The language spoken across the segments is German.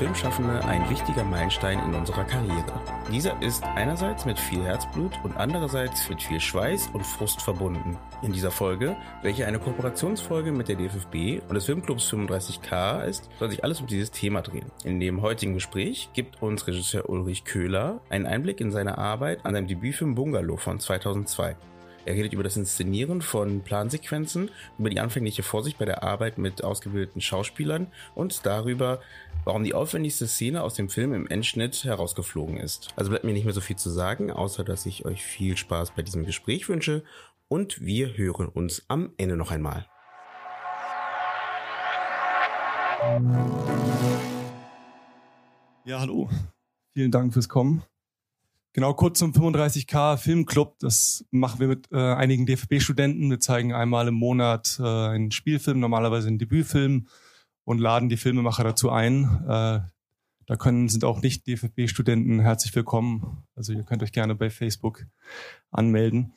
Filmschaffende ein wichtiger Meilenstein in unserer Karriere. Dieser ist einerseits mit viel Herzblut und andererseits mit viel Schweiß und Frust verbunden. In dieser Folge, welche eine Kooperationsfolge mit der DFFB und des Filmclubs 35K ist, soll sich alles um dieses Thema drehen. In dem heutigen Gespräch gibt uns Regisseur Ulrich Köhler einen Einblick in seine Arbeit an seinem Debütfilm Bungalow von 2002. Er redet über das Inszenieren von Plansequenzen, über die anfängliche Vorsicht bei der Arbeit mit ausgebildeten Schauspielern und darüber, warum die aufwendigste Szene aus dem Film im Endschnitt herausgeflogen ist. Also bleibt mir nicht mehr so viel zu sagen, außer dass ich euch viel Spaß bei diesem Gespräch wünsche und wir hören uns am Ende noch einmal. Ja, hallo. Vielen Dank fürs Kommen. Genau, kurz zum 35K Filmclub. Das machen wir mit äh, einigen DFB-Studenten. Wir zeigen einmal im Monat äh, einen Spielfilm, normalerweise einen Debütfilm und laden die Filmemacher dazu ein. Äh, da können, sind auch nicht DFB-Studenten herzlich willkommen. Also ihr könnt euch gerne bei Facebook anmelden.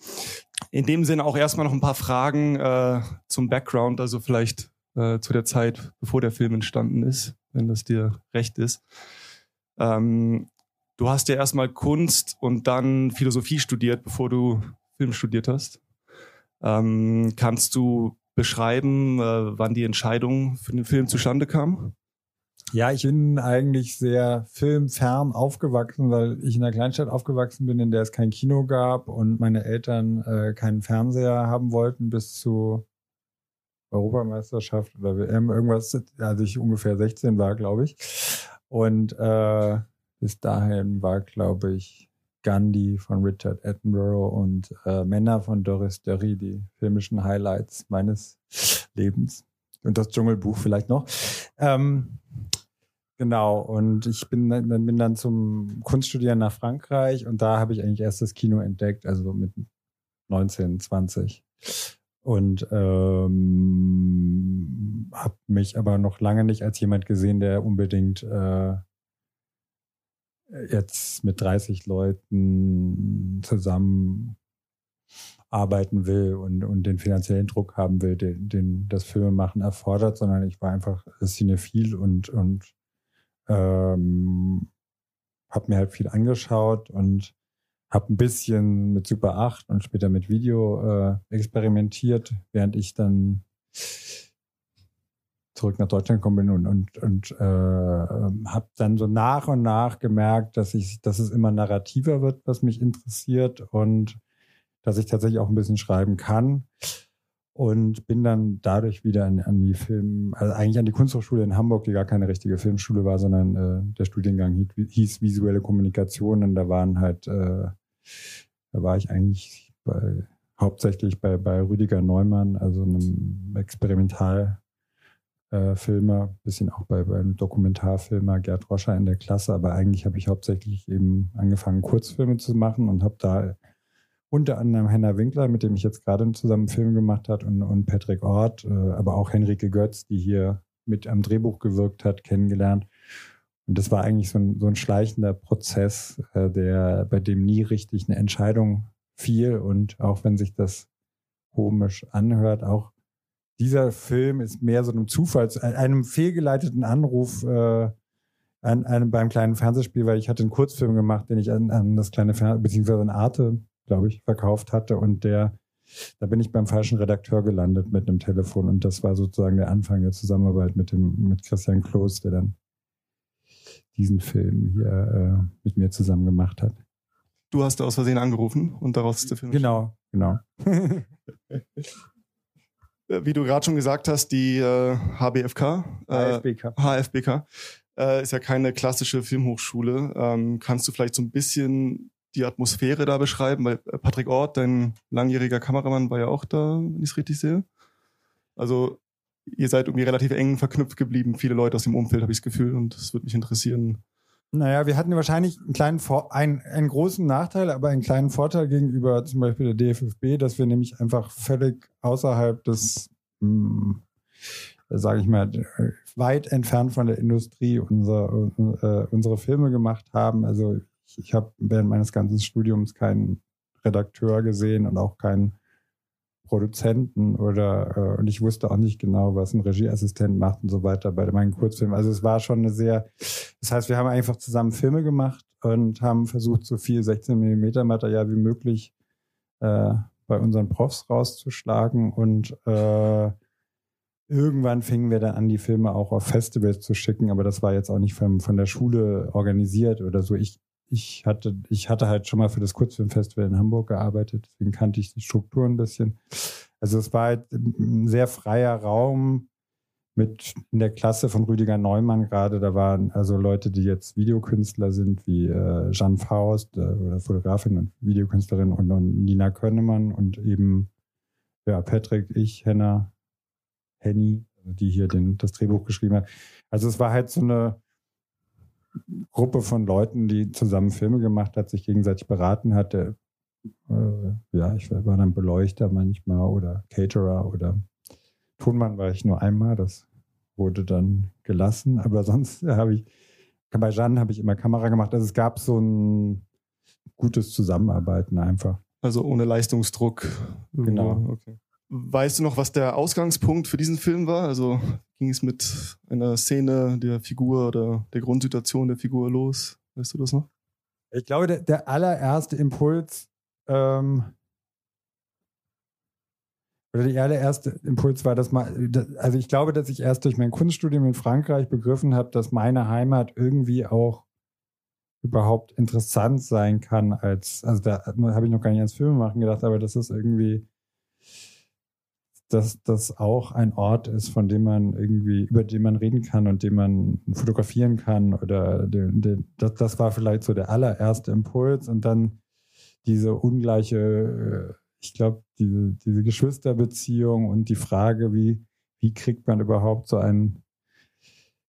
In dem Sinne auch erstmal noch ein paar Fragen äh, zum Background, also vielleicht äh, zu der Zeit, bevor der Film entstanden ist, wenn das dir recht ist. Ähm, du hast ja erstmal Kunst und dann Philosophie studiert, bevor du Film studiert hast. Ähm, kannst du beschreiben, äh, wann die Entscheidung für den Film zustande kam? Ja, ich bin eigentlich sehr filmfern aufgewachsen, weil ich in einer Kleinstadt aufgewachsen bin, in der es kein Kino gab und meine Eltern äh, keinen Fernseher haben wollten bis zu Europameisterschaft oder WM, irgendwas, als ich ungefähr 16 war, glaube ich. Und äh, bis dahin war, glaube ich, Gandhi von Richard Attenborough und äh, Männer von Doris Derry die filmischen Highlights meines Lebens. Und das Dschungelbuch vielleicht noch. Ähm, genau, und ich bin dann, bin dann zum Kunststudieren nach Frankreich und da habe ich eigentlich erst das Kino entdeckt, also mit 19, 20. Und ähm, habe mich aber noch lange nicht als jemand gesehen, der unbedingt äh, jetzt mit 30 Leuten zusammen arbeiten will und, und den finanziellen Druck haben will, den, den das Filmemachen erfordert, sondern ich war einfach cinephil und, und ähm, habe mir halt viel angeschaut und habe ein bisschen mit Super 8 und später mit Video äh, experimentiert, während ich dann zurück nach Deutschland gekommen bin und, und, und äh, habe dann so nach und nach gemerkt, dass ich, dass es immer narrativer wird, was mich interessiert und dass ich tatsächlich auch ein bisschen schreiben kann. Und bin dann dadurch wieder an, an die Film, also eigentlich an die Kunsthochschule in Hamburg, die gar keine richtige Filmschule war, sondern äh, der Studiengang hieß, visuelle Kommunikation und da waren halt, äh, da war ich eigentlich bei, hauptsächlich bei, bei Rüdiger Neumann, also einem Experimental äh, bisschen auch bei, beim Dokumentarfilmer Gerd Roscher in der Klasse, aber eigentlich habe ich hauptsächlich eben angefangen, Kurzfilme zu machen und habe da unter anderem Henna Winkler, mit dem ich jetzt gerade zusammen einen Film gemacht hat, und, und Patrick Ort, äh, aber auch Henrike Götz, die hier mit am Drehbuch gewirkt hat, kennengelernt. Und das war eigentlich so ein, so ein schleichender Prozess, äh, der, bei dem nie richtig eine Entscheidung fiel. Und auch wenn sich das komisch anhört, auch dieser Film ist mehr so einem Zufall, einem fehlgeleiteten Anruf äh, an, einem beim kleinen Fernsehspiel, weil ich hatte einen Kurzfilm gemacht, den ich an, an das kleine Fernsehen, beziehungsweise an Arte, glaube ich, verkauft hatte und der, da bin ich beim falschen Redakteur gelandet mit einem Telefon und das war sozusagen der Anfang der Zusammenarbeit mit dem, mit Christian Kloß, der dann diesen Film hier äh, mit mir zusammen gemacht hat. Du hast aus Versehen angerufen und daraus ist der Film. Genau, genau. wie du gerade schon gesagt hast, die äh, HBFK, äh, HFBK, HFBK äh, ist ja keine klassische Filmhochschule. Ähm, kannst du vielleicht so ein bisschen die Atmosphäre da beschreiben? Weil äh, Patrick Ort, dein langjähriger Kameramann, war ja auch da, wenn ich es richtig sehe. Also ihr seid irgendwie relativ eng verknüpft geblieben, viele Leute aus dem Umfeld, habe ich das Gefühl. Und es würde mich interessieren. Naja, wir hatten wahrscheinlich einen kleinen Vor einen, einen großen Nachteil, aber einen kleinen Vorteil gegenüber zum Beispiel der DFFB, dass wir nämlich einfach völlig außerhalb des, hm, sage ich mal, weit entfernt von der Industrie unser, äh, unsere Filme gemacht haben. Also ich, ich habe während meines ganzen Studiums keinen Redakteur gesehen und auch keinen Produzenten oder äh, und ich wusste auch nicht genau, was ein Regieassistent macht und so weiter bei meinen Kurzfilmen. Also es war schon eine sehr, das heißt, wir haben einfach zusammen Filme gemacht und haben versucht, so viel 16 Millimeter Material wie möglich äh, bei unseren Profs rauszuschlagen und äh, irgendwann fingen wir dann an, die Filme auch auf Festivals zu schicken, aber das war jetzt auch nicht von, von der Schule organisiert oder so. Ich ich hatte, ich hatte halt schon mal für das Kurzfilmfestival in Hamburg gearbeitet, deswegen kannte ich die Struktur ein bisschen. Also es war halt ein sehr freier Raum mit in der Klasse von Rüdiger Neumann gerade. Da waren also Leute, die jetzt Videokünstler sind, wie äh, Jeanne Faust äh, oder Fotografin und Videokünstlerin und, und Nina Könnemann und eben ja, Patrick, ich, Henna, Henny, die hier den, das Drehbuch geschrieben hat. Also es war halt so eine Gruppe von Leuten, die zusammen Filme gemacht hat, sich gegenseitig beraten hatte. Äh, ja, ich war dann Beleuchter manchmal oder Caterer oder Tonmann war ich nur einmal. Das wurde dann gelassen. Aber sonst habe ich, bei Jeanne habe ich immer Kamera gemacht. Also es gab so ein gutes Zusammenarbeiten einfach. Also ohne Leistungsdruck. Genau. Okay. Weißt du noch, was der Ausgangspunkt für diesen Film war? Also ging es mit einer Szene der Figur oder der Grundsituation der Figur los? Weißt du das noch? Ich glaube, der, der allererste Impuls ähm, oder der allererste Impuls war, dass man, also ich glaube, dass ich erst durch mein Kunststudium in Frankreich begriffen habe, dass meine Heimat irgendwie auch überhaupt interessant sein kann als, also da habe ich noch gar nicht ans Filmemachen gedacht, aber das ist irgendwie dass das auch ein Ort ist, von dem man irgendwie, über den man reden kann und den man fotografieren kann oder den, den, das, das war vielleicht so der allererste Impuls und dann diese ungleiche, äh, ich glaube, diese, diese Geschwisterbeziehung und die Frage, wie, wie kriegt man überhaupt so ein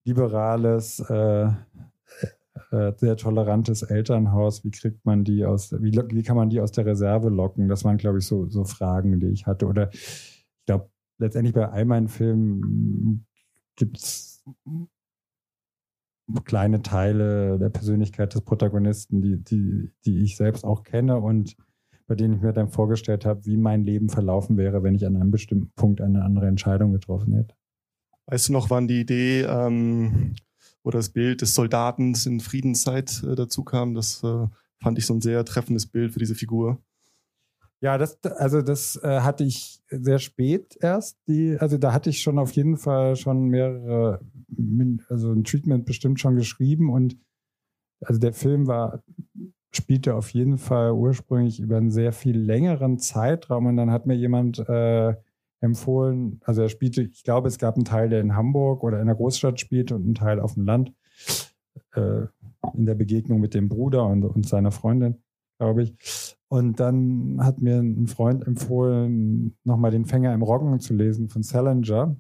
liberales, äh, äh, sehr tolerantes Elternhaus, wie kriegt man die aus, wie, wie kann man die aus der Reserve locken? Das waren, glaube ich, so, so Fragen, die ich hatte. Oder ich glaube, letztendlich bei all meinen Filmen gibt es kleine Teile der Persönlichkeit des Protagonisten, die, die, die ich selbst auch kenne und bei denen ich mir dann vorgestellt habe, wie mein Leben verlaufen wäre, wenn ich an einem bestimmten Punkt eine andere Entscheidung getroffen hätte. Weißt du noch, wann die Idee ähm, oder das Bild des Soldaten in Friedenszeit äh, dazu kam? Das äh, fand ich so ein sehr treffendes Bild für diese Figur. Ja, das, also das äh, hatte ich sehr spät erst. Die, also da hatte ich schon auf jeden Fall schon mehrere, also ein Treatment bestimmt schon geschrieben und also der Film war, spielte auf jeden Fall ursprünglich über einen sehr viel längeren Zeitraum und dann hat mir jemand äh, empfohlen, also er spielte, ich glaube, es gab einen Teil, der in Hamburg oder in der Großstadt spielte und einen Teil auf dem Land äh, in der Begegnung mit dem Bruder und, und seiner Freundin, glaube ich. Und dann hat mir ein Freund empfohlen, nochmal den Fänger im Roggen zu lesen von Salinger.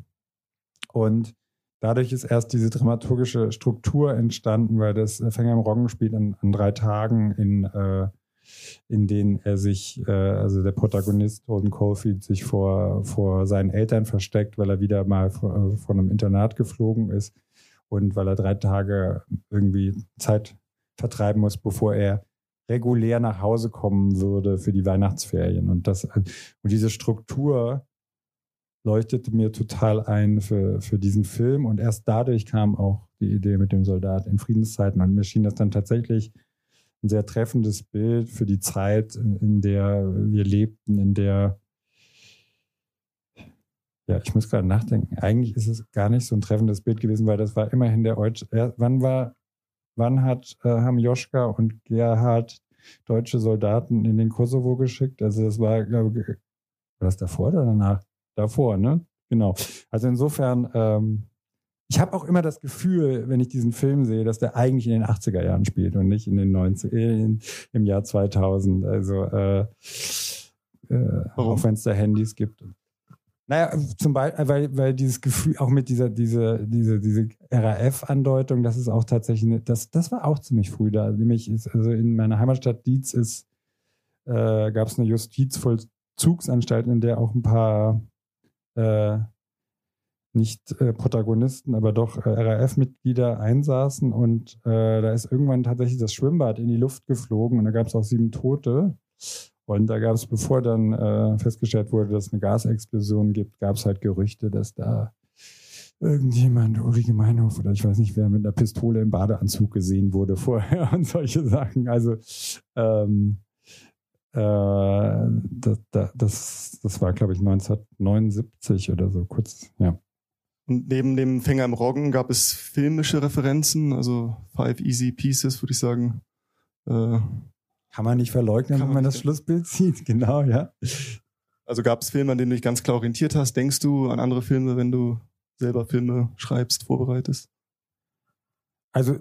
Und dadurch ist erst diese dramaturgische Struktur entstanden, weil das Fänger im Roggen spielt an, an drei Tagen, in, äh, in denen er sich, äh, also der Protagonist Holden Caulfield sich vor, vor seinen Eltern versteckt, weil er wieder mal von, äh, von einem Internat geflogen ist und weil er drei Tage irgendwie Zeit vertreiben muss, bevor er regulär nach Hause kommen würde für die Weihnachtsferien. Und das, und diese Struktur leuchtete mir total ein für, für diesen Film. Und erst dadurch kam auch die Idee mit dem Soldat in Friedenszeiten. Und mir schien das dann tatsächlich ein sehr treffendes Bild für die Zeit, in, der wir lebten, in der ja, ich muss gerade nachdenken. Eigentlich ist es gar nicht so ein treffendes Bild gewesen, weil das war immerhin der Deutsch. Wann war Wann hat, äh, haben Joschka und Gerhard deutsche Soldaten in den Kosovo geschickt? Also das war, glaube ich, war das davor oder danach? Davor, ne? Genau. Also insofern, ähm, ich habe auch immer das Gefühl, wenn ich diesen Film sehe, dass der eigentlich in den 80er Jahren spielt und nicht in den 90 äh, im Jahr 2000. Also äh, äh, auch wenn es da Handys gibt. Naja, zum Beispiel, weil, weil dieses Gefühl, auch mit dieser, diese, diese, diese RAF-Andeutung, das ist auch tatsächlich, eine, das, das war auch ziemlich früh da. Nämlich ist, also in meiner Heimatstadt Dietz äh, gab es eine Justizvollzugsanstalt, in der auch ein paar äh, nicht äh, Protagonisten, aber doch äh, RAF-Mitglieder einsaßen und äh, da ist irgendwann tatsächlich das Schwimmbad in die Luft geflogen und da gab es auch sieben Tote. Und da gab es, bevor dann äh, festgestellt wurde, dass es eine Gasexplosion gibt, gab es halt Gerüchte, dass da irgendjemand, Ulrike Meinhof oder ich weiß nicht wer, mit einer Pistole im Badeanzug gesehen wurde vorher und solche Sachen. Also ähm, äh, das, das, das war, glaube ich, 1979 oder so, kurz, ja. Und neben dem Fänger im Roggen gab es filmische Referenzen, also Five Easy Pieces, würde ich sagen. Äh, Kann man nicht verleugnen, wenn man, man das Schlussbild sieht, genau, ja. Also gab es Filme, an denen du dich ganz klar orientiert hast? Denkst du an andere Filme, wenn du selber Filme schreibst, vorbereitest? Also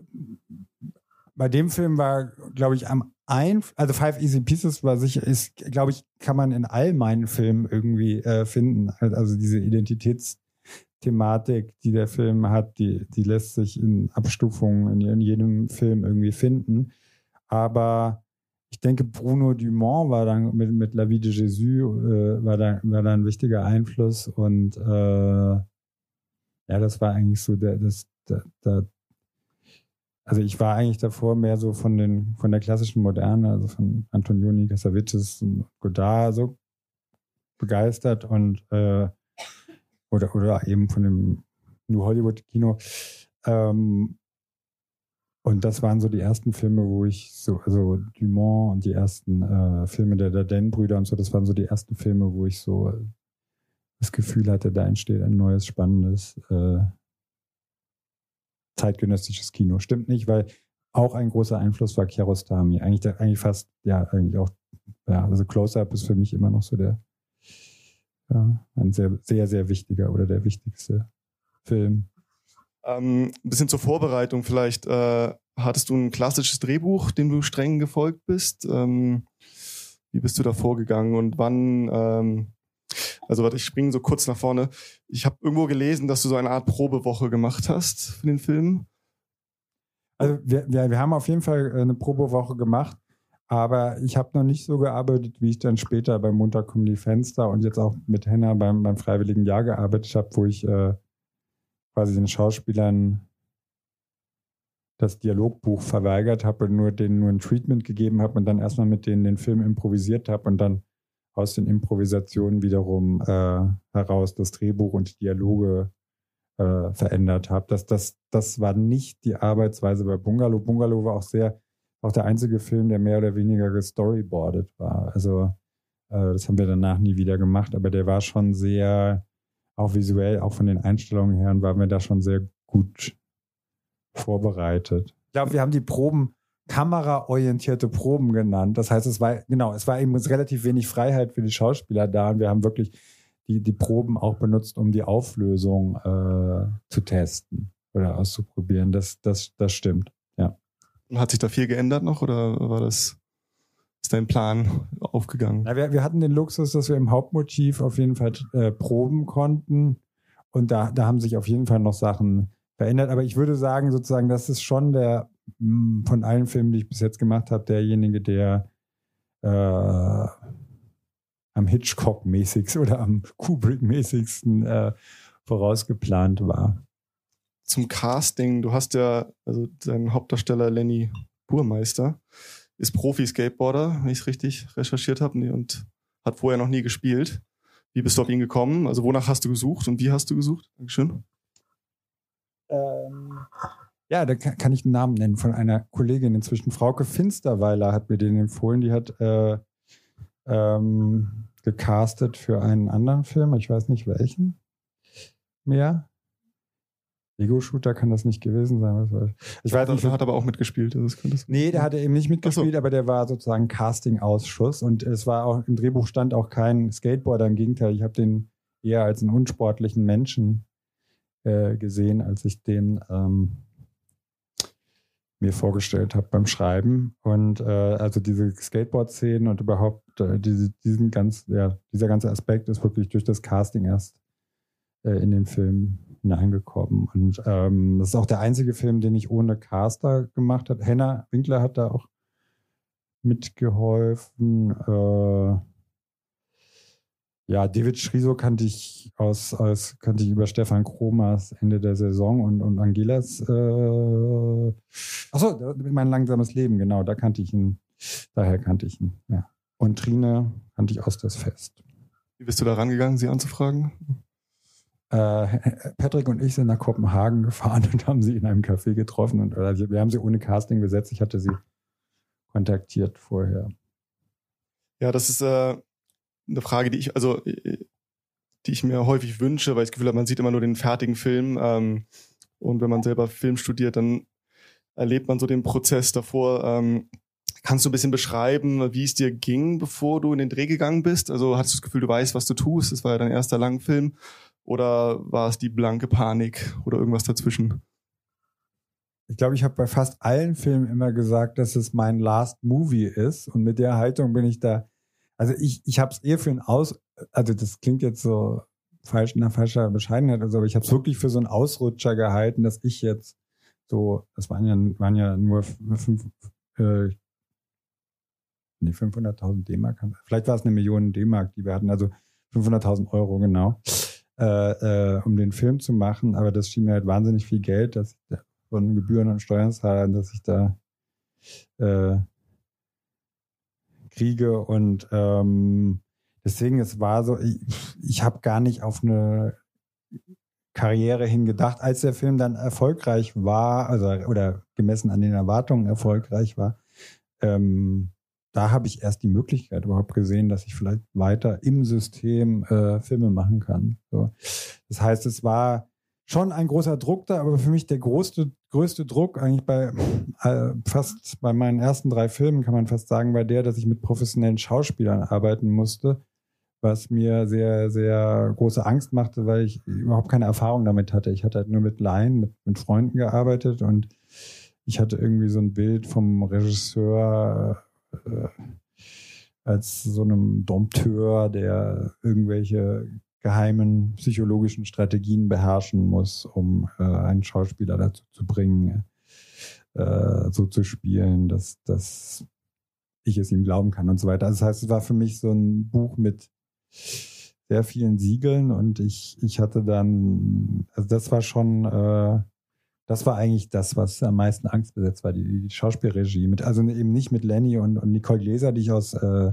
bei dem Film war, glaube ich, am ein, also Five Easy Pieces war sicher, ist, glaube ich, kann man in all meinen Filmen irgendwie äh, finden. Also diese Identitätsthematik, die der Film hat, die, die lässt sich in Abstufungen in, in jedem Film irgendwie finden. Aber ich denke, Bruno Dumont war dann mit, mit La Vie de Jésus, äh, war, da, war da ein wichtiger Einfluss und äh, ja, das war eigentlich so der, das, der, der also ich war eigentlich davor mehr so von den von der klassischen Moderne, also von Antonioni, Cassavetes und Godard so begeistert und äh, oder oder eben von dem New Hollywood Kino. Ähm, und das waren so die ersten Filme, wo ich so, also Dumont und die ersten äh, Filme der Dardenne-Brüder und so, das waren so die ersten Filme, wo ich so das Gefühl hatte, da entsteht ein neues, spannendes äh, zeitgenössisches Kino. Stimmt nicht, weil auch ein großer Einfluss war Kiarostami. Eigentlich, eigentlich fast, ja, eigentlich auch, ja, also Close-Up ist für mich immer noch so der, ja, ein sehr, sehr, sehr wichtiger oder der wichtigste Film. Ähm, ein bisschen zur Vorbereitung vielleicht. Äh, hattest du ein klassisches Drehbuch, dem du streng gefolgt bist? Ähm, wie bist du da vorgegangen und wann ähm, also warte, ich springe so kurz nach vorne. Ich habe irgendwo gelesen, dass du so eine Art Probewoche gemacht hast für den Film. Also wir, wir, wir haben auf jeden Fall eine Probewoche gemacht, aber ich habe noch nicht so gearbeitet, wie ich dann später beim Montag kommen die Fenster und jetzt auch mit Henna beim, beim Freiwilligen Jahr gearbeitet habe, wo ich äh, quasi den Schauspielern das Dialogbuch verweigert habe und nur denen nur ein Treatment gegeben habe und dann erstmal mit denen den Film improvisiert habe und dann aus den Improvisationen wiederum äh, heraus das Drehbuch und die Dialoge äh, verändert habe. Das, das, das war nicht die Arbeitsweise bei Bungalow. Bungalow war auch sehr, auch der einzige Film, der mehr oder weniger gestoryboardet war. Also äh, das haben wir danach nie wieder gemacht, aber der war schon sehr, auch visuell, auch von den Einstellungen her, waren wir da schon sehr gut vorbereitet. Ich glaube, wir haben die Proben kameraorientierte Proben genannt. Das heißt, es war, genau, es war eben relativ wenig Freiheit für die Schauspieler da und wir haben wirklich die, die Proben auch benutzt, um die Auflösung äh, zu testen oder auszuprobieren. Das, das, das stimmt, ja. Und hat sich da viel geändert noch oder war das, ist dein Plan aufgegangen? Na, wir, wir hatten den Luxus, dass wir im Hauptmotiv auf jeden Fall äh, proben konnten und da, da haben sich auf jeden Fall noch Sachen verändert. Aber ich würde sagen, sozusagen, das ist schon der von allen Filmen, die ich bis jetzt gemacht habe, derjenige, der äh, am Hitchcock-mäßigsten oder am Kubrick-mäßigsten äh, vorausgeplant war. Zum Casting, du hast ja, also dein Hauptdarsteller Lenny Burmeister ist Profi-Skateboarder, wenn ich es richtig recherchiert habe, und hat vorher noch nie gespielt. Wie bist du auf ihn gekommen? Also wonach hast du gesucht und wie hast du gesucht? Dankeschön. Ähm, ja, da kann, ich einen Namen nennen von einer Kollegin inzwischen. Frauke Finsterweiler hat mir den empfohlen. Die hat äh, ähm, gecastet für einen anderen Film. Ich weiß nicht welchen mehr. Ego-Shooter kann das nicht gewesen sein. Ich weiß nicht. Der hat aber auch mitgespielt. Also das nee, der hatte eben nicht mitgespielt, so. aber der war sozusagen Casting-Ausschuss. Und es war auch im Drehbuch stand auch kein Skateboarder. Im Gegenteil, ich habe den eher als einen unsportlichen Menschen äh, gesehen, als ich den ähm, mir vorgestellt habe beim Schreiben. Und äh, also diese Skateboard-Szenen und überhaupt äh, diese, diesen ganz, ja, dieser ganze Aspekt ist wirklich durch das Casting erst äh, in den Film hineingekommen. Und ähm, das ist auch der einzige Film, den ich ohne Caster gemacht habe. Henna Winkler hat da auch mitgeholfen. Äh, ja, David Schriso kannte ich aus, aus kannte ich über Stefan Kromas Ende der Saison und, und Angelas äh, achso, mein langsames Leben, genau, da kannte ich ihn, daher kannte ich ihn, ja. Und Trine kannte ich aus das Fest. Wie bist du da rangegangen, sie anzufragen? Äh, Patrick und ich sind nach Kopenhagen gefahren und haben sie in einem Café getroffen und also wir haben sie ohne Casting besetzt. Ich hatte sie kontaktiert vorher. Ja, das ist äh, eine Frage, die ich, also, äh, die ich mir häufig wünsche, weil ich das Gefühl habe, man sieht immer nur den fertigen Film. Ähm, und wenn man selber Film studiert, dann erlebt man so den Prozess davor. Ähm, kannst du ein bisschen beschreiben, wie es dir ging, bevor du in den Dreh gegangen bist? Also hattest du das Gefühl, du weißt, was du tust? Das war ja dein erster Langfilm. Oder war es die blanke Panik oder irgendwas dazwischen? Ich glaube, ich habe bei fast allen Filmen immer gesagt, dass es mein Last Movie ist. Und mit der Haltung bin ich da also ich, ich habe es eher für ein Aus, also das klingt jetzt so falsch, nach falscher Bescheidenheit, also, ich habe es wirklich für so einen Ausrutscher gehalten, dass ich jetzt so, das waren ja, waren ja nur fünf, äh, nee, 500.000 D-Mark, vielleicht war es eine Million D-Mark, die wir hatten, also 500.000 Euro genau, äh, äh, um den Film zu machen, aber das schien mir halt wahnsinnig viel Geld, dass ich von Gebühren und Steuern zahle, dass ich da äh, kriege. Und ähm, deswegen es war so, ich, ich habe gar nicht auf eine Karriere hingedacht, als der Film dann erfolgreich war, also oder gemessen an den Erwartungen erfolgreich war. Ähm, da habe ich erst die Möglichkeit überhaupt gesehen, dass ich vielleicht weiter im System äh, Filme machen kann. So. Das heißt, es war schon ein großer Druck da, aber für mich der größte, größte Druck eigentlich bei äh, fast bei meinen ersten drei Filmen kann man fast sagen, bei der, dass ich mit professionellen Schauspielern arbeiten musste, was mir sehr, sehr große Angst machte, weil ich überhaupt keine Erfahrung damit hatte. Ich hatte halt nur mit Laien, mit, mit Freunden gearbeitet und ich hatte irgendwie so ein Bild vom Regisseur als so einem Dompteur, der irgendwelche geheimen psychologischen Strategien beherrschen muss, um äh, einen Schauspieler dazu zu bringen, äh, so zu spielen, dass, dass ich es ihm glauben kann und so weiter. Also das heißt, es war für mich so ein Buch mit sehr vielen Siegeln und ich, ich hatte dann, also das war schon, äh, das war eigentlich das, was am meisten Angst besetzt war, die, die Schauspielregie. Mit, also eben nicht mit Lenny und, und Nicole Gläser, die ich aus äh,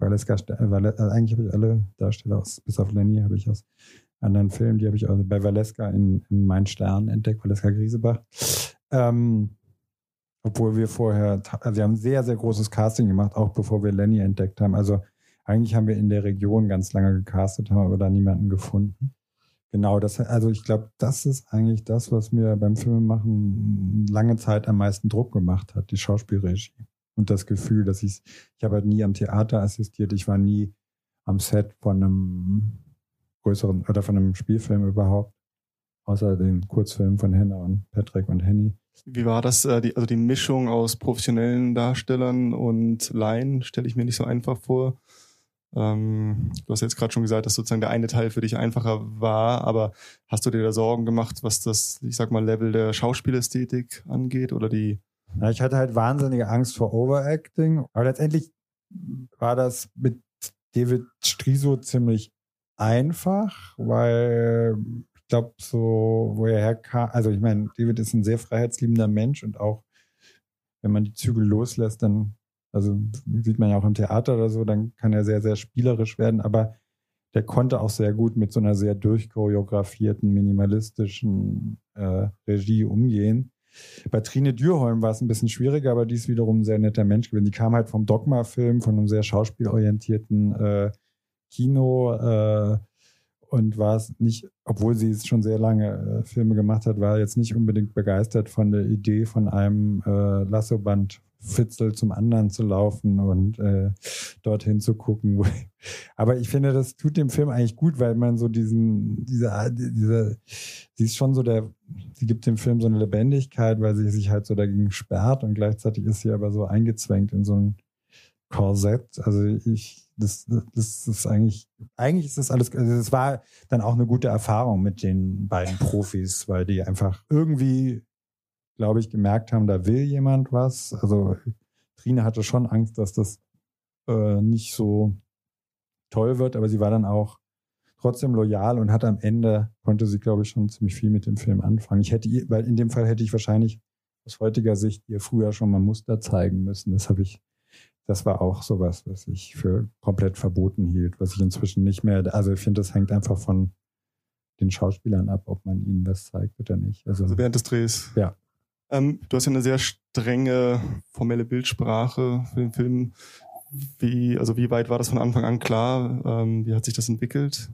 Valeska, äh, Vale, also eigentlich habe ich alle Darsteller aus, bis auf Lenny habe ich aus anderen Filmen, die habe ich also bei Valeska in, in Mein Stern entdeckt, Valeska Griesebach. Ähm, obwohl wir vorher, also wir haben sehr, sehr großes Casting gemacht, auch bevor wir Lenny entdeckt haben. Also eigentlich haben wir in der Region ganz lange gecastet, haben aber da niemanden gefunden. Genau, das, also ich glaube, das ist eigentlich das, was mir beim Filmemachen lange Zeit am meisten Druck gemacht hat, die Schauspielregie und das Gefühl, dass ich, ich habe halt nie am Theater assistiert, ich war nie am Set von einem größeren oder von einem Spielfilm überhaupt, außer den Kurzfilmen von Henna und Patrick und Henny. Wie war das, äh, die, also die Mischung aus professionellen Darstellern und Laien, stelle ich mir nicht so einfach vor. Ähm, du hast jetzt gerade schon gesagt, dass sozusagen der eine Teil für dich einfacher war, aber hast du dir da Sorgen gemacht, was das, ich sag mal, Level der Schauspielästhetik angeht oder die ja, ich hatte halt wahnsinnige Angst vor Overacting. Aber letztendlich war das mit David Striso ziemlich einfach, weil ich glaube, so, wo er herkam, also ich meine, David ist ein sehr freiheitsliebender Mensch und auch wenn man die Zügel loslässt, dann, also sieht man ja auch im Theater oder so, dann kann er sehr, sehr spielerisch werden, aber der konnte auch sehr gut mit so einer sehr durchchoreografierten, minimalistischen äh, Regie umgehen. Bei Trine Dürholm war es ein bisschen schwieriger, aber die ist wiederum ein sehr netter Mensch gewesen. Die kam halt vom Dogma-Film, von einem sehr schauspielorientierten äh, Kino. Äh, und war es nicht, obwohl sie es schon sehr lange äh, Filme gemacht hat, war jetzt nicht unbedingt begeistert von der Idee von einem äh, Lassoband Fitzel zum anderen zu laufen und äh, dorthin zu gucken. Aber ich finde, das tut dem Film eigentlich gut, weil man so diesen, diese, diese, sie ist schon so der, sie gibt dem Film so eine Lebendigkeit, weil sie sich halt so dagegen sperrt und gleichzeitig ist sie aber so eingezwängt in so ein Korsett. Also ich, das, das ist eigentlich, eigentlich ist das alles, also es war dann auch eine gute Erfahrung mit den beiden Profis, weil die einfach irgendwie glaube ich, gemerkt haben, da will jemand was. Also Trine hatte schon Angst, dass das äh, nicht so toll wird, aber sie war dann auch trotzdem loyal und hat am Ende, konnte sie, glaube ich, schon ziemlich viel mit dem Film anfangen. Ich hätte weil in dem Fall hätte ich wahrscheinlich aus heutiger Sicht ihr früher schon mal Muster zeigen müssen. Das habe ich, das war auch sowas, was ich für komplett verboten hielt, was ich inzwischen nicht mehr, also ich finde, das hängt einfach von den Schauspielern ab, ob man ihnen was zeigt oder nicht. Also, also während des Drehs. Ja. Ähm, du hast ja eine sehr strenge formelle Bildsprache für den Film. Wie, also wie weit war das von Anfang an klar? Ähm, wie hat sich das entwickelt?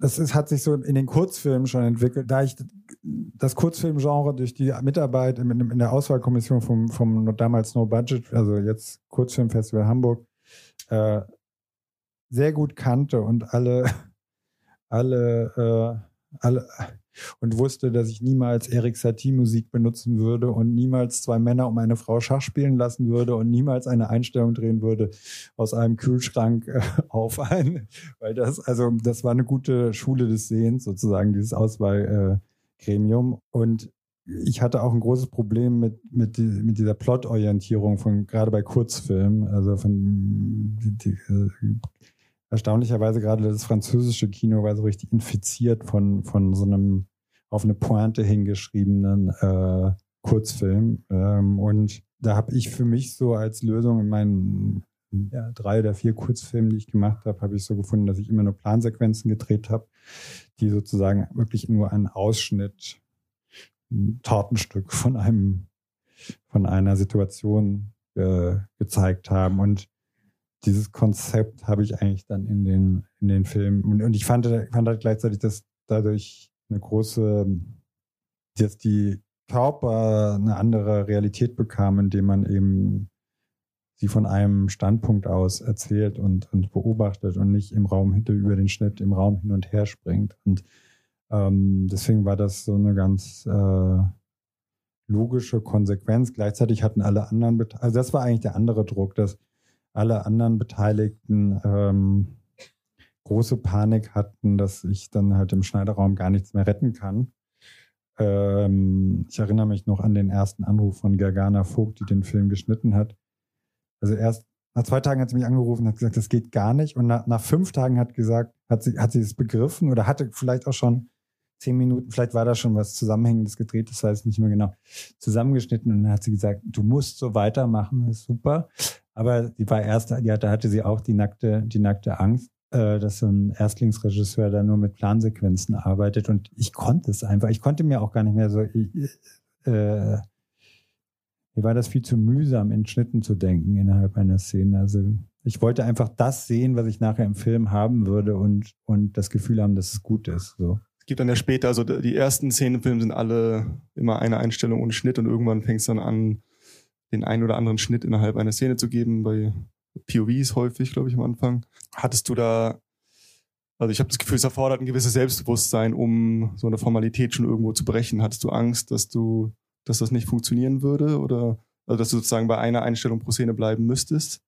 Das ist, hat sich so in den Kurzfilmen schon entwickelt. Da ich das Kurzfilmgenre durch die Mitarbeit in, in der Auswahlkommission vom, vom damals No Budget, also jetzt Kurzfilmfestival Hamburg, äh, sehr gut kannte und alle, alle, äh, alle, und wusste, dass ich niemals Erik Satie Musik benutzen würde und niemals zwei Männer um eine Frau Schach spielen lassen würde und niemals eine Einstellung drehen würde aus einem Kühlschrank äh, auf ein, weil das, also das war eine gute Schule des Sehens sozusagen, dieses Auswahlgremium. Und ich hatte auch ein großes Problem mit, mit, mit dieser Plotorientierung von, gerade bei Kurzfilmen, also von, die, die, äh, erstaunlicherweise gerade das französische Kino war so richtig infiziert von, von so einem auf eine Pointe hingeschriebenen äh, Kurzfilm. Ähm, und da habe ich für mich so als Lösung in meinen ja, drei oder vier Kurzfilmen, die ich gemacht habe, habe ich so gefunden, dass ich immer nur Plansequenzen gedreht habe, die sozusagen wirklich nur einen Ausschnitt, ein Tortenstück von einem, von einer Situation äh, gezeigt haben. Und dieses Konzept habe ich eigentlich dann in den, in den Filmen. Und, und ich fand, fand halt gleichzeitig, dass dadurch eine große, dass die Körper eine andere Realität bekamen, indem man eben sie von einem Standpunkt aus erzählt und, und beobachtet und nicht im Raum hinter über den Schnitt im Raum hin und her springt. Und ähm, deswegen war das so eine ganz äh, logische Konsequenz. Gleichzeitig hatten alle anderen, also das war eigentlich der andere Druck, dass alle anderen Beteiligten ähm, große Panik hatten, dass ich dann halt im Schneiderraum gar nichts mehr retten kann. Ähm, ich erinnere mich noch an den ersten Anruf von Gergana Vogt, die den Film geschnitten hat. Also erst nach zwei Tagen hat sie mich angerufen und hat gesagt, das geht gar nicht. Und nach, nach fünf Tagen hat gesagt, hat sie, hat sie es begriffen oder hatte vielleicht auch schon zehn Minuten, vielleicht war da schon was Zusammenhängendes gedreht, das weiß ich nicht mehr genau, zusammengeschnitten und dann hat sie gesagt, du musst so weitermachen, das ist super. Aber die war erst, die hatte, hatte sie auch die nackte, die nackte Angst, äh, dass so ein Erstlingsregisseur da nur mit Plansequenzen arbeitet und ich konnte es einfach. Ich konnte mir auch gar nicht mehr so, äh, mir war das viel zu mühsam, in Schnitten zu denken innerhalb einer Szene. Also ich wollte einfach das sehen, was ich nachher im Film haben würde und, und das Gefühl haben, dass es gut ist. So. Es gibt dann ja später, also die ersten Szenen im Film sind alle immer eine Einstellung ohne Schnitt und irgendwann fängt es dann an, den einen oder anderen Schnitt innerhalb einer Szene zu geben. Bei POVs häufig, glaube ich, am Anfang. Hattest du da, also ich habe das Gefühl, es erfordert ein gewisses Selbstbewusstsein, um so eine Formalität schon irgendwo zu brechen. Hattest du Angst, dass du, dass das nicht funktionieren würde oder also dass du sozusagen bei einer Einstellung pro Szene bleiben müsstest?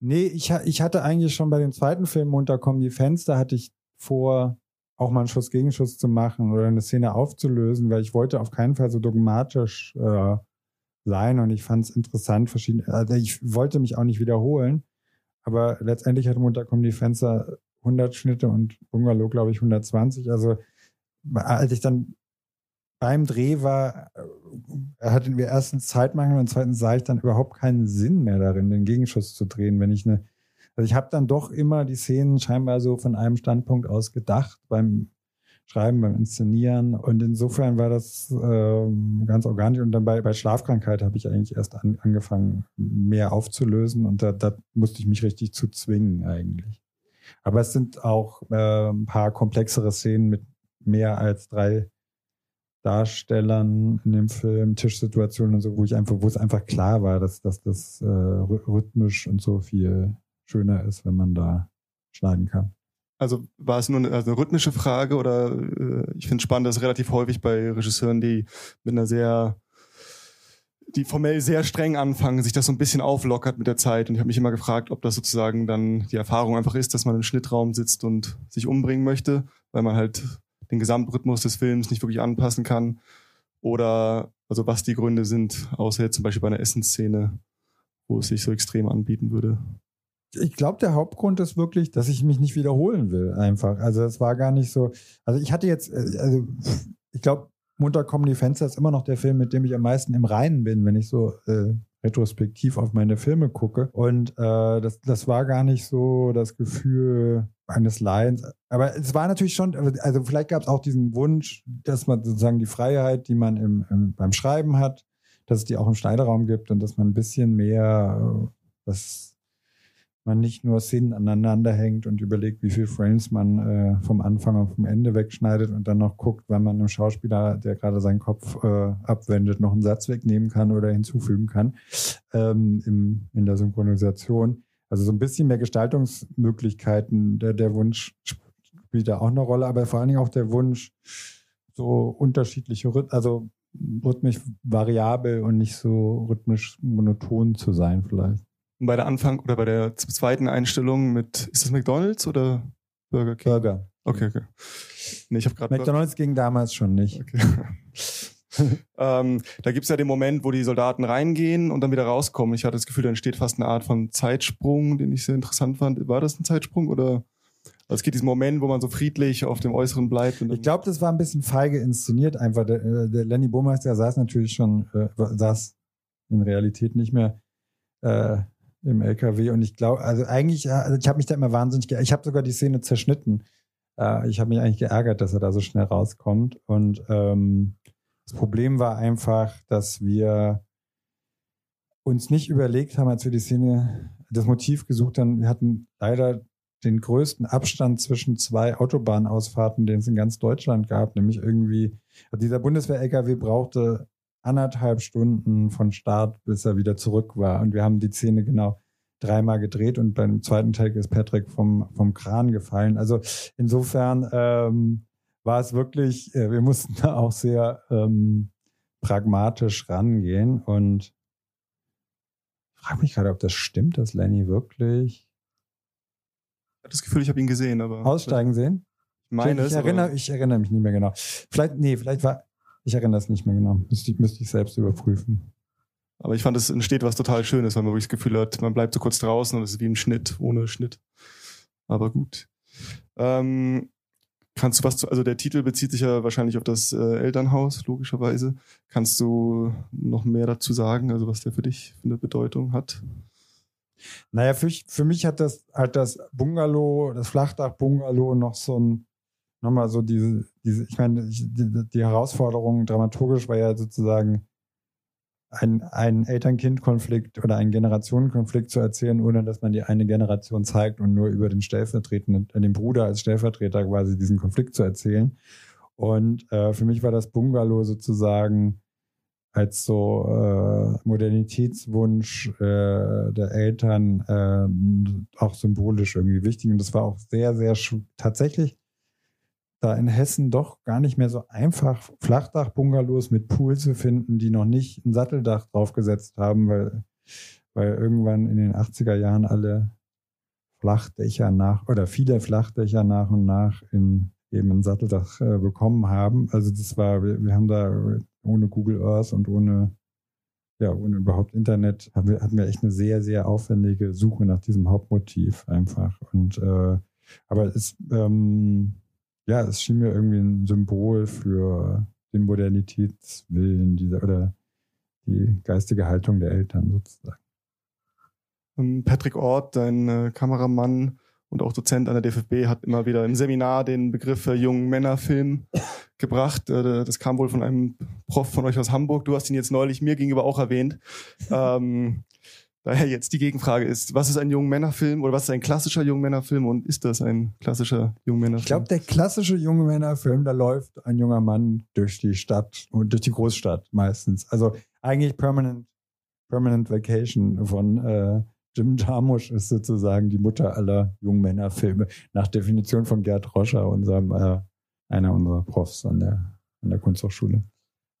Nee, ich, ich hatte eigentlich schon bei dem zweiten Film Unterkommen die Fenster, hatte ich vor, auch mal einen Schuss Gegenschuss zu machen oder eine Szene aufzulösen, weil ich wollte auf keinen Fall so dogmatisch äh, sein und ich fand es interessant, verschiedene, also ich wollte mich auch nicht wiederholen, aber letztendlich hat Munterkommen die Fenster 100 Schnitte und Bungalow, glaube ich, 120. Also als ich dann beim Dreh war, äh, hatten wir erstens Zeitmangel und zweitens sah ich dann überhaupt keinen Sinn mehr darin, den Gegenschuss zu drehen, wenn ich eine also ich habe dann doch immer die Szenen scheinbar so von einem Standpunkt aus gedacht beim Schreiben, beim Inszenieren. Und insofern war das ähm, ganz organisch. Und dann bei, bei Schlafkrankheit habe ich eigentlich erst an, angefangen, mehr aufzulösen. Und da, da musste ich mich richtig zu zwingen eigentlich. Aber es sind auch äh, ein paar komplexere Szenen mit mehr als drei Darstellern in dem Film, Tischsituationen und so, wo ich einfach, wo es einfach klar war, dass, dass das äh, rhythmisch und so viel schöner ist, wenn man da schneiden kann. Also war es nur eine, also eine rhythmische Frage oder äh, ich finde es spannend, dass relativ häufig bei Regisseuren, die mit einer sehr die formell sehr streng anfangen, sich das so ein bisschen auflockert mit der Zeit. Und ich habe mich immer gefragt, ob das sozusagen dann die Erfahrung einfach ist, dass man im Schnittraum sitzt und sich umbringen möchte, weil man halt den Gesamtrhythmus des Films nicht wirklich anpassen kann. Oder also was die Gründe sind, außer jetzt zum Beispiel bei einer Essensszene, wo es sich so extrem anbieten würde. Ich glaube, der Hauptgrund ist wirklich, dass ich mich nicht wiederholen will, einfach. Also es war gar nicht so. Also ich hatte jetzt, äh, also ich glaube, Munter kommen die Fenster ist immer noch der Film, mit dem ich am meisten im Reinen bin, wenn ich so äh, retrospektiv auf meine Filme gucke. Und äh, das, das war gar nicht so das Gefühl eines Leidens. Aber es war natürlich schon, also vielleicht gab es auch diesen Wunsch, dass man sozusagen die Freiheit, die man im, im, beim Schreiben hat, dass es die auch im Schneideraum gibt und dass man ein bisschen mehr äh, das man nicht nur Szenen aneinander hängt und überlegt, wie viele Frames man äh, vom Anfang und vom Ende wegschneidet und dann noch guckt, wenn man einem Schauspieler, der gerade seinen Kopf äh, abwendet, noch einen Satz wegnehmen kann oder hinzufügen kann ähm, im, in der Synchronisation. Also so ein bisschen mehr Gestaltungsmöglichkeiten, der, der Wunsch spielt da auch eine Rolle, aber vor allen Dingen auch der Wunsch, so unterschiedliche, also rhythmisch variabel und nicht so rhythmisch monoton zu sein vielleicht bei der Anfang oder bei der zweiten Einstellung mit, ist das McDonalds oder Burger King? Burger. Okay, okay. Nee, ich hab McDonalds ging damals schon nicht. Okay. ähm, da gibt's ja den Moment, wo die Soldaten reingehen und dann wieder rauskommen. Ich hatte das Gefühl, da entsteht fast eine Art von Zeitsprung, den ich sehr interessant fand. War das ein Zeitsprung oder? Also es geht diesen Moment, wo man so friedlich auf dem Äußeren bleibt. ich glaube, das war ein bisschen feige inszeniert einfach. Der, äh, der Lenny Burmeister saß natürlich schon, äh, saß in Realität nicht mehr äh, im LKW und ich glaube, also eigentlich, also ich habe mich da immer wahnsinnig, ich habe sogar die Szene zerschnitten. Äh, ich habe mich eigentlich geärgert, dass er da so schnell rauskommt und ähm, das Problem war einfach, dass wir uns nicht überlegt haben, als wir die Szene, das Motiv gesucht haben. Wir hatten leider den größten Abstand zwischen zwei Autobahnausfahrten, den es in ganz Deutschland gab, nämlich irgendwie, also dieser Bundeswehr-LKW brauchte anderthalb Stunden von Start, bis er wieder zurück war. Und wir haben die Szene genau dreimal gedreht und beim zweiten Take ist Patrick vom, vom Kran gefallen. Also insofern ähm, war es wirklich, äh, wir mussten da auch sehr ähm, pragmatisch rangehen und ich frage mich gerade, ob das stimmt, dass Lenny wirklich. Ich habe das Gefühl, ich habe ihn gesehen, aber. Aussteigen sehen? Ich meine ich, es. Erinnere, ich erinnere mich nicht mehr genau. Vielleicht, nee, vielleicht war, ich erinnere es nicht mehr genau. Müsste ich, müsste ich selbst überprüfen. Aber ich fand, es entsteht was total Schönes, weil man wirklich das Gefühl hat, man bleibt so kurz draußen und es ist wie ein Schnitt, ohne Schnitt. Aber gut. Ähm, kannst du was zu, also der Titel bezieht sich ja wahrscheinlich auf das äh, Elternhaus, logischerweise. Kannst du noch mehr dazu sagen, also was der für dich für eine Bedeutung hat? Naja, für, für mich hat das halt das Bungalow, das Flachdach-Bungalow noch so ein nochmal so diese, diese, ich meine, die, die Herausforderung dramaturgisch war ja sozusagen ein, ein Eltern-Kind-Konflikt oder einen Generationenkonflikt zu erzählen, ohne dass man die eine Generation zeigt und nur über den stellvertretenden, äh, den Bruder als Stellvertreter quasi diesen Konflikt zu erzählen. Und äh, für mich war das Bungalow sozusagen als so äh, Modernitätswunsch äh, der Eltern äh, auch symbolisch irgendwie wichtig. Und das war auch sehr, sehr tatsächlich da in Hessen doch gar nicht mehr so einfach Flachdach-Bungalows mit Pool zu finden, die noch nicht ein Satteldach draufgesetzt haben, weil, weil irgendwann in den 80er Jahren alle Flachdächer nach oder viele Flachdächer nach und nach in eben ein Satteldach äh, bekommen haben. Also das war, wir, wir haben da ohne Google Earth und ohne ja, ohne überhaupt Internet haben wir, hatten wir echt eine sehr, sehr aufwendige Suche nach diesem Hauptmotiv einfach. Und äh, aber es ähm, ja, es schien mir irgendwie ein Symbol für den Modernitätswillen dieser oder die geistige Haltung der Eltern sozusagen. Ähm, Patrick Ort, dein äh, Kameramann und auch Dozent an der DFB, hat immer wieder im Seminar den Begriff äh, jungen Männerfilm gebracht. Äh, das kam wohl von einem Prof von euch aus Hamburg. Du hast ihn jetzt neulich mir gegenüber auch erwähnt. ähm, Daher jetzt die Gegenfrage ist, was ist ein Jungmännerfilm oder was ist ein klassischer Jungmännerfilm und ist das ein klassischer Jungmännerfilm? Ich glaube, der klassische Jungmännerfilm, da läuft ein junger Mann durch die Stadt und durch die Großstadt meistens. Also eigentlich Permanent, Permanent Vacation von äh, Jim Jarmusch ist sozusagen die Mutter aller Jungmännerfilme, nach Definition von Gerd Roscher, unserem, äh, einer unserer Profs an der, an der Kunsthochschule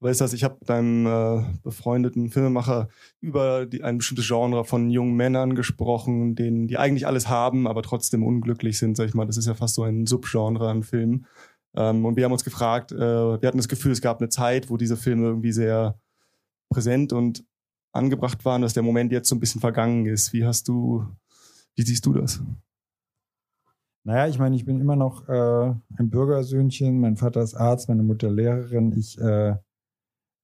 weißt du, ich habe mit einem äh, befreundeten Filmemacher über die, ein bestimmtes Genre von jungen Männern gesprochen, denen, die eigentlich alles haben, aber trotzdem unglücklich sind, sag ich mal. Das ist ja fast so ein Subgenre an Filmen. Ähm, und wir haben uns gefragt, äh, wir hatten das Gefühl, es gab eine Zeit, wo diese Filme irgendwie sehr präsent und angebracht waren, dass der Moment jetzt so ein bisschen vergangen ist. Wie hast du, wie siehst du das? Naja, ich meine, ich bin immer noch äh, ein Bürgersöhnchen. Mein Vater ist Arzt, meine Mutter Lehrerin. Ich äh,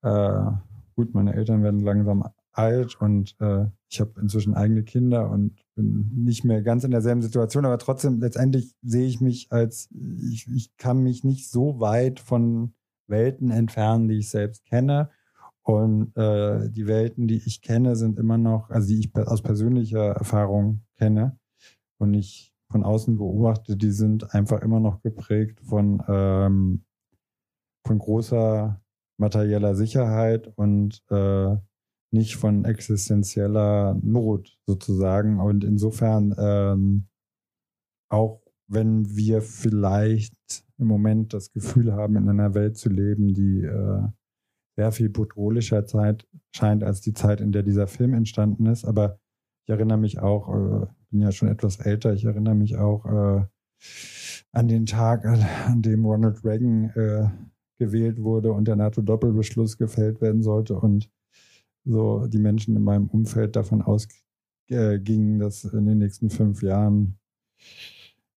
äh, gut, meine Eltern werden langsam alt und äh, ich habe inzwischen eigene Kinder und bin nicht mehr ganz in derselben Situation, aber trotzdem letztendlich sehe ich mich als ich, ich kann mich nicht so weit von Welten entfernen, die ich selbst kenne. Und äh, die Welten, die ich kenne, sind immer noch, also die ich aus persönlicher Erfahrung kenne und ich von außen beobachte, die sind einfach immer noch geprägt von, ähm, von großer materieller Sicherheit und äh, nicht von existenzieller Not sozusagen. Und insofern ähm, auch wenn wir vielleicht im Moment das Gefühl haben, in einer Welt zu leben, die äh, sehr viel bedrohlicher Zeit scheint als die Zeit, in der dieser Film entstanden ist. Aber ich erinnere mich auch, äh, bin ja schon etwas älter, ich erinnere mich auch äh, an den Tag, an dem Ronald Reagan äh, gewählt wurde und der NATO-Doppelbeschluss gefällt werden sollte und so die Menschen in meinem Umfeld davon ausgingen, dass in den nächsten fünf Jahren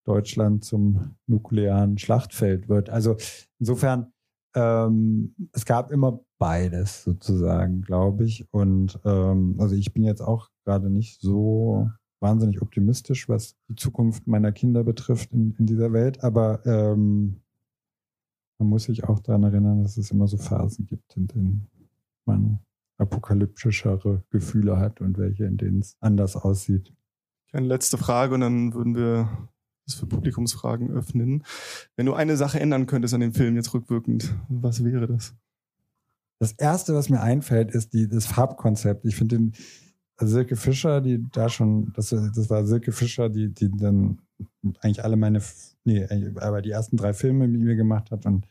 Deutschland zum nuklearen Schlachtfeld wird. Also insofern, ähm, es gab immer beides sozusagen, glaube ich. Und ähm, also ich bin jetzt auch gerade nicht so wahnsinnig optimistisch, was die Zukunft meiner Kinder betrifft in, in dieser Welt. Aber ähm, man muss sich auch daran erinnern, dass es immer so Phasen gibt, in denen man apokalyptischere Gefühle hat und welche, in denen es anders aussieht. Eine letzte Frage und dann würden wir das für Publikumsfragen öffnen. Wenn du eine Sache ändern könntest an dem Film jetzt rückwirkend, was wäre das? Das erste, was mir einfällt, ist die, das Farbkonzept. Ich finde den, Silke Fischer, die da schon, das, das war Silke Fischer, die, die dann eigentlich alle meine, nee, aber die ersten drei Filme mit mir gemacht hat und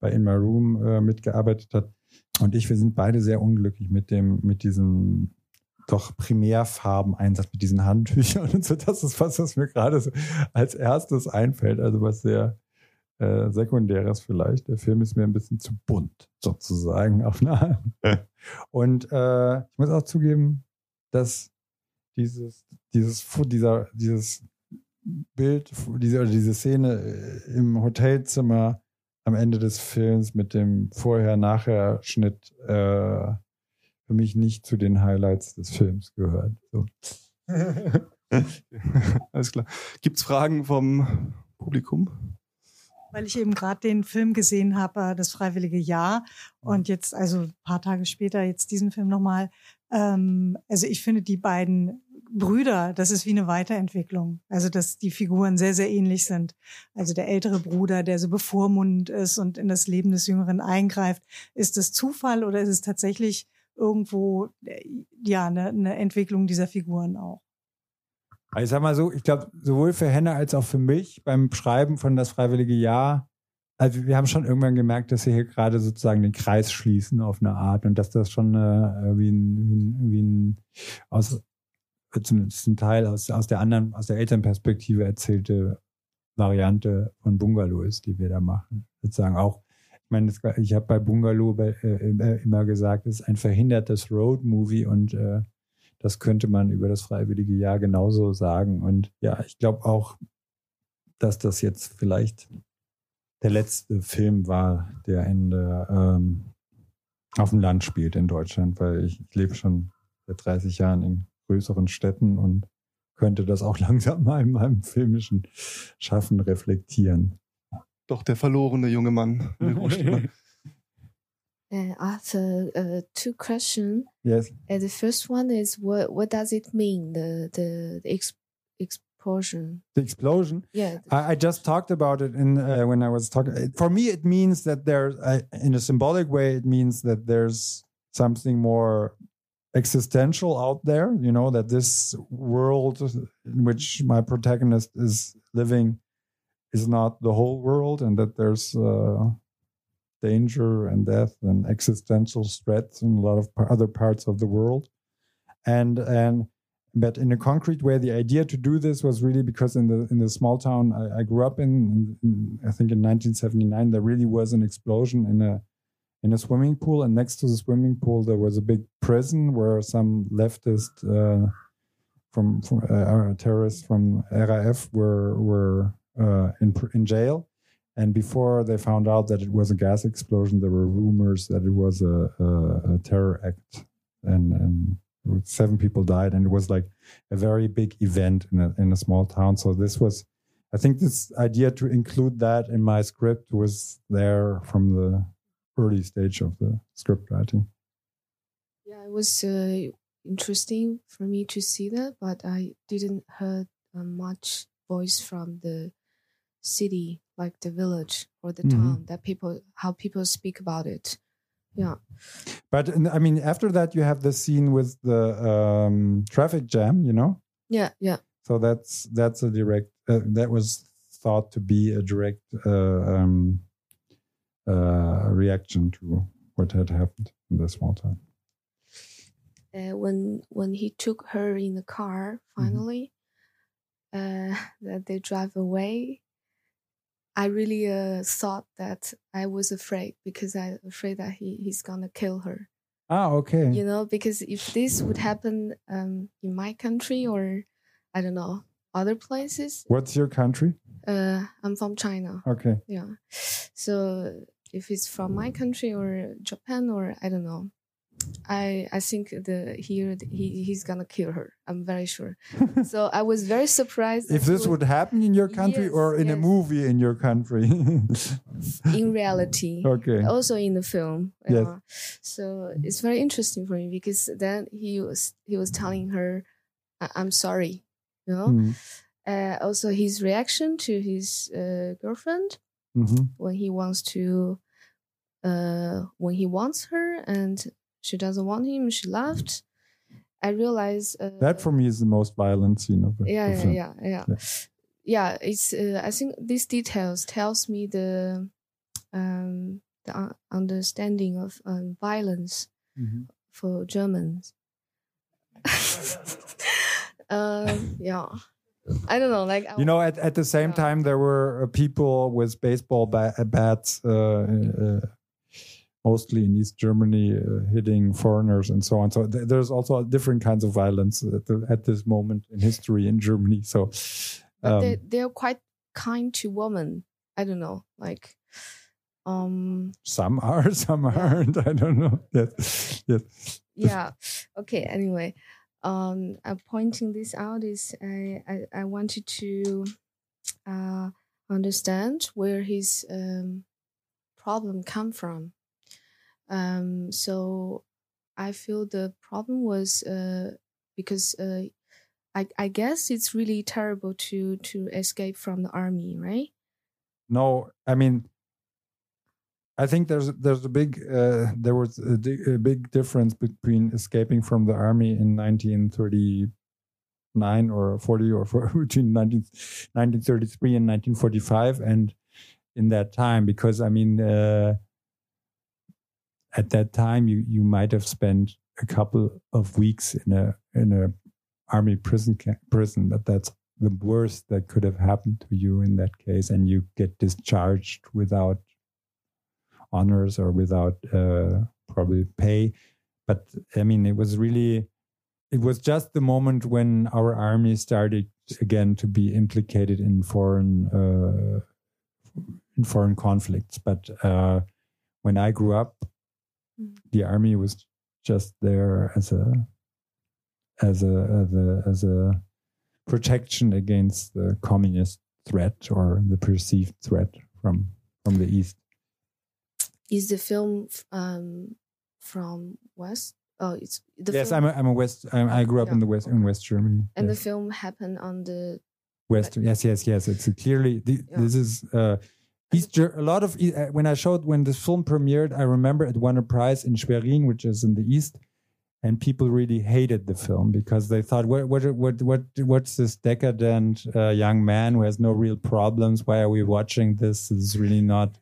bei In My Room äh, mitgearbeitet hat. Und ich, wir sind beide sehr unglücklich mit dem, mit diesem doch Primärfarbeneinsatz, mit diesen Handtüchern und so. Das ist was, was mir gerade so als erstes einfällt. Also was sehr äh, Sekundäres vielleicht. Der Film ist mir ein bisschen zu bunt, sozusagen, auf eine. Und äh, ich muss auch zugeben, dass dieses, dieses, dieser, dieses Bild, diese, diese Szene äh, im Hotelzimmer am Ende des Films mit dem Vorher-Nachher-Schnitt äh, für mich nicht zu den Highlights des Films gehört. So. Alles klar. Gibt es Fragen vom Publikum? Weil ich eben gerade den Film gesehen habe, äh, das Freiwillige Jahr, und jetzt, also ein paar Tage später, jetzt diesen Film nochmal. Ähm, also ich finde die beiden Brüder, das ist wie eine Weiterentwicklung. Also, dass die Figuren sehr, sehr ähnlich sind. Also der ältere Bruder, der so bevormundend ist und in das Leben des Jüngeren eingreift. Ist das Zufall oder ist es tatsächlich irgendwo, äh, ja, eine, eine Entwicklung dieser Figuren auch? Also ich sag mal so, ich glaube, sowohl für Henne als auch für mich beim Schreiben von Das Freiwillige Jahr, also wir haben schon irgendwann gemerkt, dass wir hier gerade sozusagen den Kreis schließen auf eine Art und dass das schon äh, wie ein, wie ein, wie ein aus, zumindest zum Teil aus, aus der anderen, aus der Elternperspektive erzählte Variante von Bungalow ist, die wir da machen. Sozusagen auch, ich meine, ich habe bei Bungalow äh, immer gesagt, es ist ein verhindertes Road-Movie und äh, das könnte man über das freiwillige Jahr genauso sagen. Und ja, ich glaube auch, dass das jetzt vielleicht der letzte Film war, der in der, ähm, auf dem Land spielt in Deutschland, weil ich, ich lebe schon seit 30 Jahren in größeren Städten und könnte das auch langsam mal in meinem filmischen Schaffen reflektieren. Doch der verlorene junge Mann. I have uh, uh, two questions. Yes. And the first one is what what does it mean the the, the ex, explosion? The explosion. Yeah. I, I just talked about it in uh, when I was talking. For me, it means that there's, uh, in a symbolic way, it means that there's something more existential out there. You know that this world in which my protagonist is living is not the whole world, and that there's uh, danger and death and existential threats in a lot of other parts of the world. And and but in a concrete way, the idea to do this was really because in the in the small town I, I grew up in, in, in, I think in 1979, there really was an explosion in a in a swimming pool, and next to the swimming pool there was a big prison where some leftist uh, from, from uh, terrorists from RAF were were uh, in in jail. And before they found out that it was a gas explosion, there were rumors that it was a, a, a terror act, and and seven people died, and it was like a very big event in a in a small town. So this was, I think, this idea to include that in my script was there from the early stage of the script writing. Yeah, it was uh, interesting for me to see that, but I didn't heard uh, much voice from the city, like the village or the Mhm. town, that people how people speak about it. Yeah. But I mean, after that, you have the scene with the um, traffic jam. You know, Yeah, yeah. so that's that's a direct uh, that was thought to be a direct uh, um, uh, reaction to what had happened in the small town. uh, when when he took her in the car finally uh, that they drive away i really uh, thought that i was afraid because i afraid that he, he's gonna kill her Ah, okay. you know because if this would happen um, in my country or i don't know other places What's your country? uh, i'm from china Okay. yeah so if it's from my country or japan or i don't know. I i think the here he, he's gonna kill her i'm very sure. So i was very surprised if this would happen in your country Yes, or in a movie in your country. in reality. Okay. also in the film Yes. uh, so it's very interesting for me because then he was he was telling her I- i'm sorry you know? Mm, uh, also his reaction to his uh, girlfriend mhm. when he wants to uh when he wants her and she doesn't want him she left i realize uh, That for me is the most violent scene of the, yeah yeah, film. yeah yeah Yeah. yeah it's uh, i think these details tells me the um the understanding of um, violence Mhm. for germans um yeah i don't know like You know, at, at the same Yeah. time, there were uh, people with baseball ba- uh, bats, uh, uh, mostly in East Germany, uh, hitting foreigners and so on. So th- there's also different kinds of violence at, the, at this moment in history in Germany. So, um, they, they're quite kind to women i don't know like um some are, some aren't. I don't know. Yes, yes. yeah okay anyway um i'm pointing this out is i i, I wanted to uh understand where his um problem come from. Um so i feel the problem was uh because uh I, I guess it's really terrible to to escape from the army right? No, I mean, I think there's there's a big uh, there was a, di- a big difference between escaping from the army in 1939 or 40 or between 19, 1933 and 1945 and in that time because I mean uh, at that time you you might have spent a couple of weeks in a in a army prison ca- prison that that's the worst that could have happened to you in that case and you get discharged without honors or without uh, probably pay. But i mean it was really it was just the moment when our army started again to be implicated in foreign uh, in foreign conflicts. But uh, when i grew up Mhm. the army was just there as a as a as a as a protection against the communist threat or the perceived threat from from the east is the film um, from West? Oh, it's the yes, film, I'm a, I'm a West. I'm, I grew up Yeah. in the West in West Germany. and yes. the film happened on the West. Yes, yes, yes. It's a clearly the, Yeah. this is uh, East. Ger- a lot of uh, when I showed when this film premiered, I remember it won a prize in Schwerin, which is in the east, and people really hated the film because they thought, what what what what what's this decadent uh, young man who has no real problems? Why are we watching this? This is really not.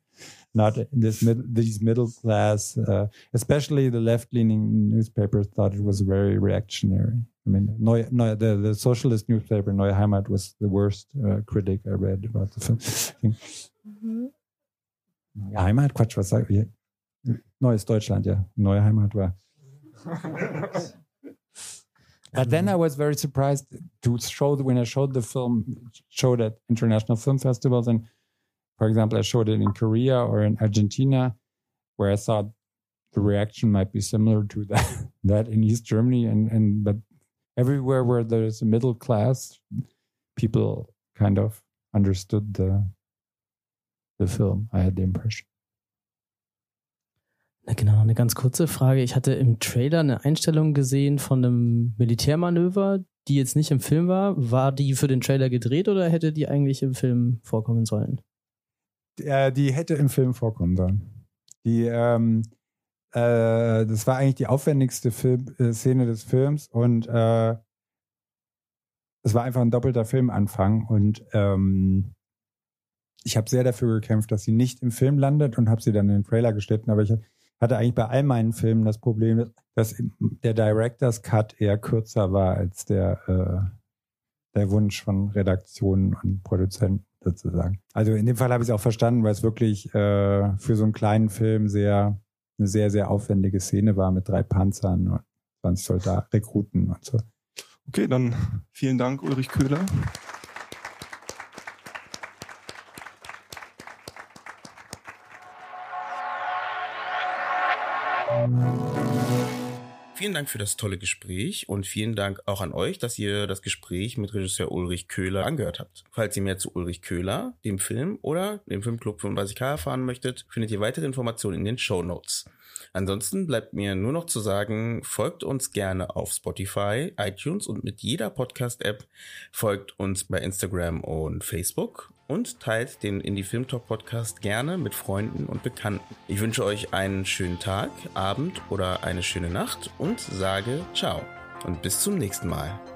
Not this mid, these middle class, uh, especially the left leaning newspapers, thought it was very reactionary. I mean, Neue, Neue, the, the socialist newspaper Neue Heimat was the worst uh, critic I read about the film. Mhm. Neue Heimat, Quatsch, was? Neues Deutschland, ja. Neue Heimat war. But then I was very surprised to show when I showed the film, showed at international film festivals, and for example, I showed it in Korea or in Argentina, where I thought the reaction might be similar to that that in East Germany, and and but everywhere where there's a middle class, people kind of understood the the film. I had the impression. Na genau, eine ganz kurze Frage. Ich hatte im Trailer eine Einstellung gesehen von einem Militärmanöver, die jetzt nicht im Film war. War die für den Trailer gedreht oder hätte die eigentlich im Film vorkommen sollen? Äh, die hätte im Film vorkommen sollen. Die, ähm, äh, das war eigentlich die aufwendigste Film, äh, Szene des Films und äh, es war einfach ein doppelter Filmanfang und ähm, ich habe sehr dafür gekämpft, dass sie nicht im Film landet und habe sie dann in den Trailer geschnitten, aber ich hatte eigentlich bei all meinen Filmen das Problem, dass der Director's Cut eher kürzer war als der, äh, der Wunsch von Redaktionen und Produzenten sozusagen. Also in dem Fall habe ich es auch verstanden, weil es wirklich äh, für so einen kleinen Film sehr eine sehr, sehr aufwendige Szene war mit drei Panzern und 20 Soldaten, Rekruten und so. Okay, dann vielen Dank, Ulrich Köhler. Vielen Dank für das tolle Gespräch und vielen Dank auch an euch, dass ihr das Gespräch mit Regisseur Ulrich Köhler angehört habt. Falls ihr mehr zu Ulrich Köhler, dem Film oder dem Filmclub 35K erfahren möchtet, findet ihr weitere Informationen in den Show Notes. Ansonsten bleibt mir nur noch zu sagen, folgt uns gerne auf Spotify, iTunes und mit jeder Podcast-App, folgt uns bei Instagram und Facebook und teilt den Indie Film Talk Podcast gerne mit Freunden und Bekannten. Ich wünsche euch einen schönen Tag, Abend oder eine schöne Nacht und sage ciao und bis zum nächsten Mal.